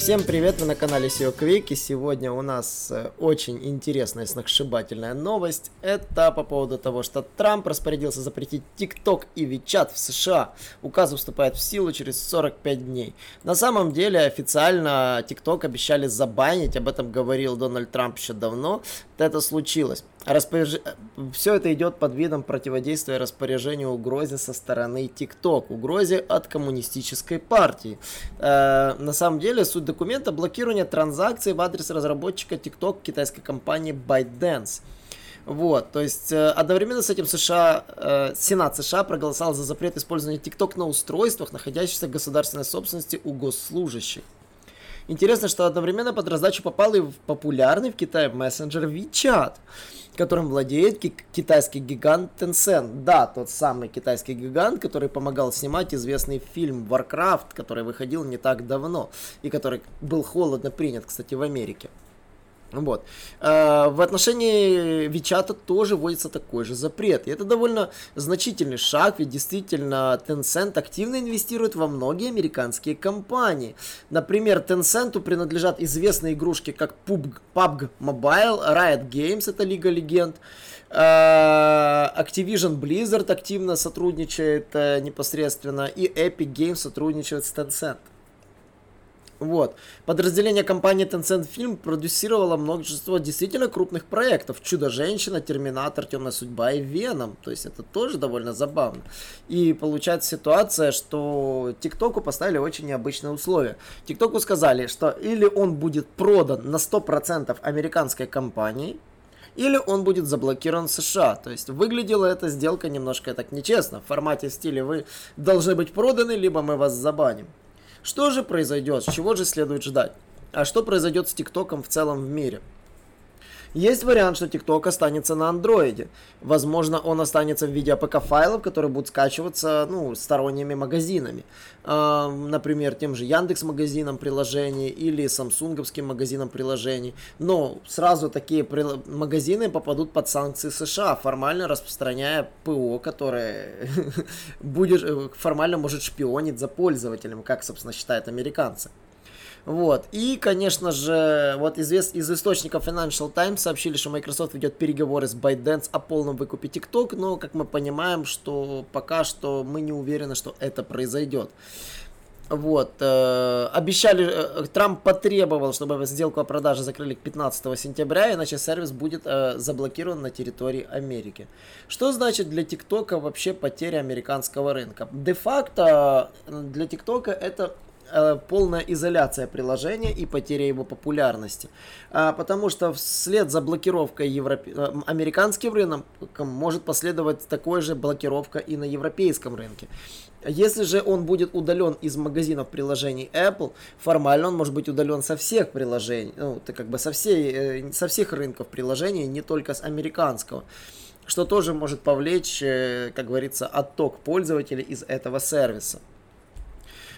Всем привет, вы на канале SEO Quick, и сегодня у нас э, очень интересная сногсшибательная новость. Это по поводу того, что Трамп распорядился запретить TikTok и WeChat в США. Указ вступает в силу через 45 дней. На самом деле официально TikTok обещали забанить, об этом говорил Дональд Трамп еще давно. Это случилось. Распоряж... Все это идет под видом противодействия распоряжению угрозе со стороны TikTok, угрозе от коммунистической партии. Э, на самом деле суть документа блокирование транзакций в адрес разработчика TikTok китайской компании ByteDance. Вот, то есть э, одновременно с этим США, э, Сенат США проголосовал за запрет использования TikTok на устройствах, находящихся в государственной собственности у госслужащих. Интересно, что одновременно под раздачу попал и популярный в Китае мессенджер WeChat, которым владеет китайский гигант Tencent. Да, тот самый китайский гигант, который помогал снимать известный фильм Warcraft, который выходил не так давно и который был холодно принят, кстати, в Америке. Вот. А, в отношении Вичата тоже вводится такой же запрет. И это довольно значительный шаг, ведь действительно Tencent активно инвестирует во многие американские компании. Например, Tencent принадлежат известные игрушки, как PUBG, Mobile, Riot Games, это Лига Легенд, а, Activision Blizzard активно сотрудничает э, непосредственно, и Epic Games сотрудничает с Tencent. Вот. Подразделение компании Tencent Film продюсировало множество действительно крупных проектов. Чудо-женщина, Терминатор, Темная судьба и Веном. То есть это тоже довольно забавно. И получается ситуация, что ТикТоку поставили очень необычные условия. ТикТоку сказали, что или он будет продан на 100% американской компании, или он будет заблокирован в США. То есть выглядела эта сделка немножко так нечестно. В формате стиля вы должны быть проданы, либо мы вас забаним. Что же произойдет? Чего же следует ждать? А что произойдет с ТикТоком в целом в мире? Есть вариант, что TikTok останется на андроиде. Возможно, он останется в виде APK-файлов, которые будут скачиваться ну, сторонними магазинами. Э, например, тем же Яндекс магазином приложений или самсунговским магазином приложений. Но сразу такие магазины попадут под санкции США, формально распространяя ПО, которое будет, э, формально может шпионить за пользователем, как, собственно, считают американцы. Вот. И, конечно же, вот из, из источников Financial Times сообщили, что Microsoft ведет переговоры с ByteDance о полном выкупе TikTok, но, как мы понимаем, что пока что мы не уверены, что это произойдет. Вот. Э, обещали, э, Трамп потребовал, чтобы сделку о продаже закрыли к 15 сентября, иначе сервис будет э, заблокирован на территории Америки. Что значит для ТикТока вообще потеря американского рынка? Де-факто для ТикТока это Э, полная изоляция приложения и потеря его популярности. А, потому что вслед за блокировкой европ... Э, американским рынком может последовать такой же блокировка и на европейском рынке. Если же он будет удален из магазинов приложений Apple, формально он может быть удален со всех приложений, ну, это как бы со, всей, э, со всех рынков приложений, не только с американского что тоже может повлечь, как говорится, отток пользователей из этого сервиса.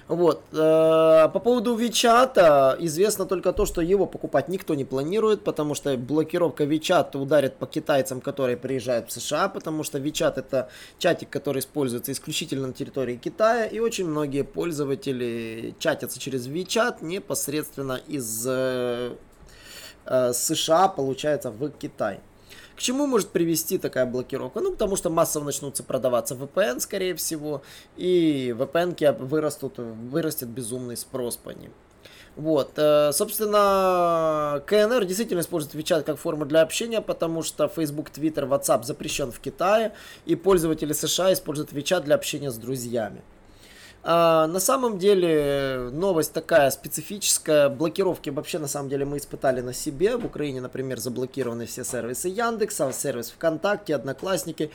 Вот. Э, по поводу WeChat известно только то, что его покупать никто не планирует, потому что блокировка WeChat ударит по китайцам, которые приезжают в США, потому что WeChat это чатик, который используется исключительно на территории Китая, и очень многие пользователи чатятся через WeChat непосредственно из э, э, США, получается, в Китай. К чему может привести такая блокировка? Ну, потому что массово начнутся продаваться VPN, скорее всего, и VPN вырастут, вырастет безумный спрос по ним. Вот, э, собственно, КНР действительно использует WeChat как форму для общения, потому что Facebook, Twitter, WhatsApp запрещен в Китае, и пользователи США используют WeChat для общения с друзьями. А, на самом деле новость такая специфическая. Блокировки вообще на самом деле мы испытали на себе. В Украине, например, заблокированы все сервисы Яндекса, сервис ВКонтакте, Одноклассники.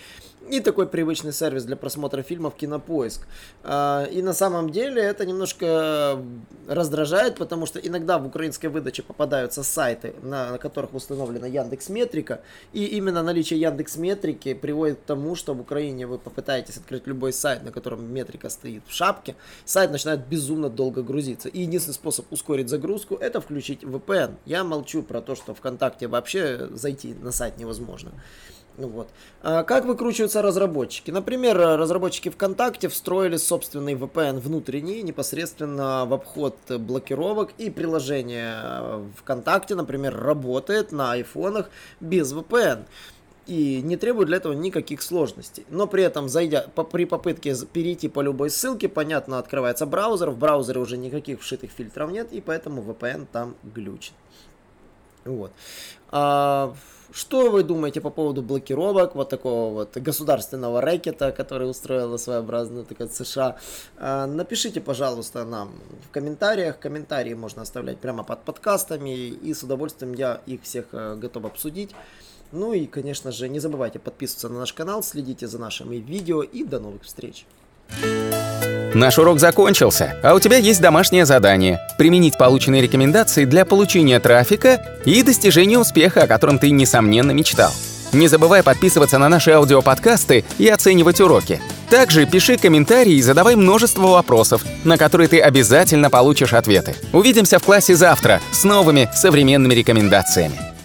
и такой привычный сервис для просмотра фильмов Кинопоиск. А, и на самом деле это немножко раздражает, потому что иногда в украинской выдаче попадаются сайты, на, которых установлена Яндекс Метрика, и именно наличие Яндекс Метрики приводит к тому, что в Украине вы попытаетесь открыть любой сайт, на котором метрика стоит в шапке, сайт начинает безумно долго грузиться. И единственный способ ускорить загрузку это включить VPN. Я молчу про то, что ВКонтакте вообще зайти на сайт невозможно. Вот. А как выкручиваются разработчики? Например, разработчики ВКонтакте встроили собственный VPN внутренний непосредственно в обход блокировок и приложение ВКонтакте, например, работает на айфонах без VPN и не требует для этого никаких сложностей. Но при этом, зайдя по, при попытке перейти по любой ссылке, понятно, открывается браузер, в браузере уже никаких вшитых фильтров нет, и поэтому VPN там глючит. Вот. А, что вы думаете по поводу блокировок вот такого вот государственного рэкета, который устроила своеобразно так США? А, напишите, пожалуйста, нам в комментариях. Комментарии можно оставлять прямо под подкастами, и с удовольствием я их всех э, готов обсудить. Ну и, конечно же, не забывайте подписываться на наш канал, следите за нашими видео и до новых встреч. Наш урок закончился, а у тебя есть домашнее задание – применить полученные рекомендации для получения трафика и достижения успеха, о котором ты, несомненно, мечтал. Не забывай подписываться на наши аудиоподкасты и оценивать уроки. Также пиши комментарии и задавай множество вопросов, на которые ты обязательно получишь ответы. Увидимся в классе завтра с новыми современными рекомендациями.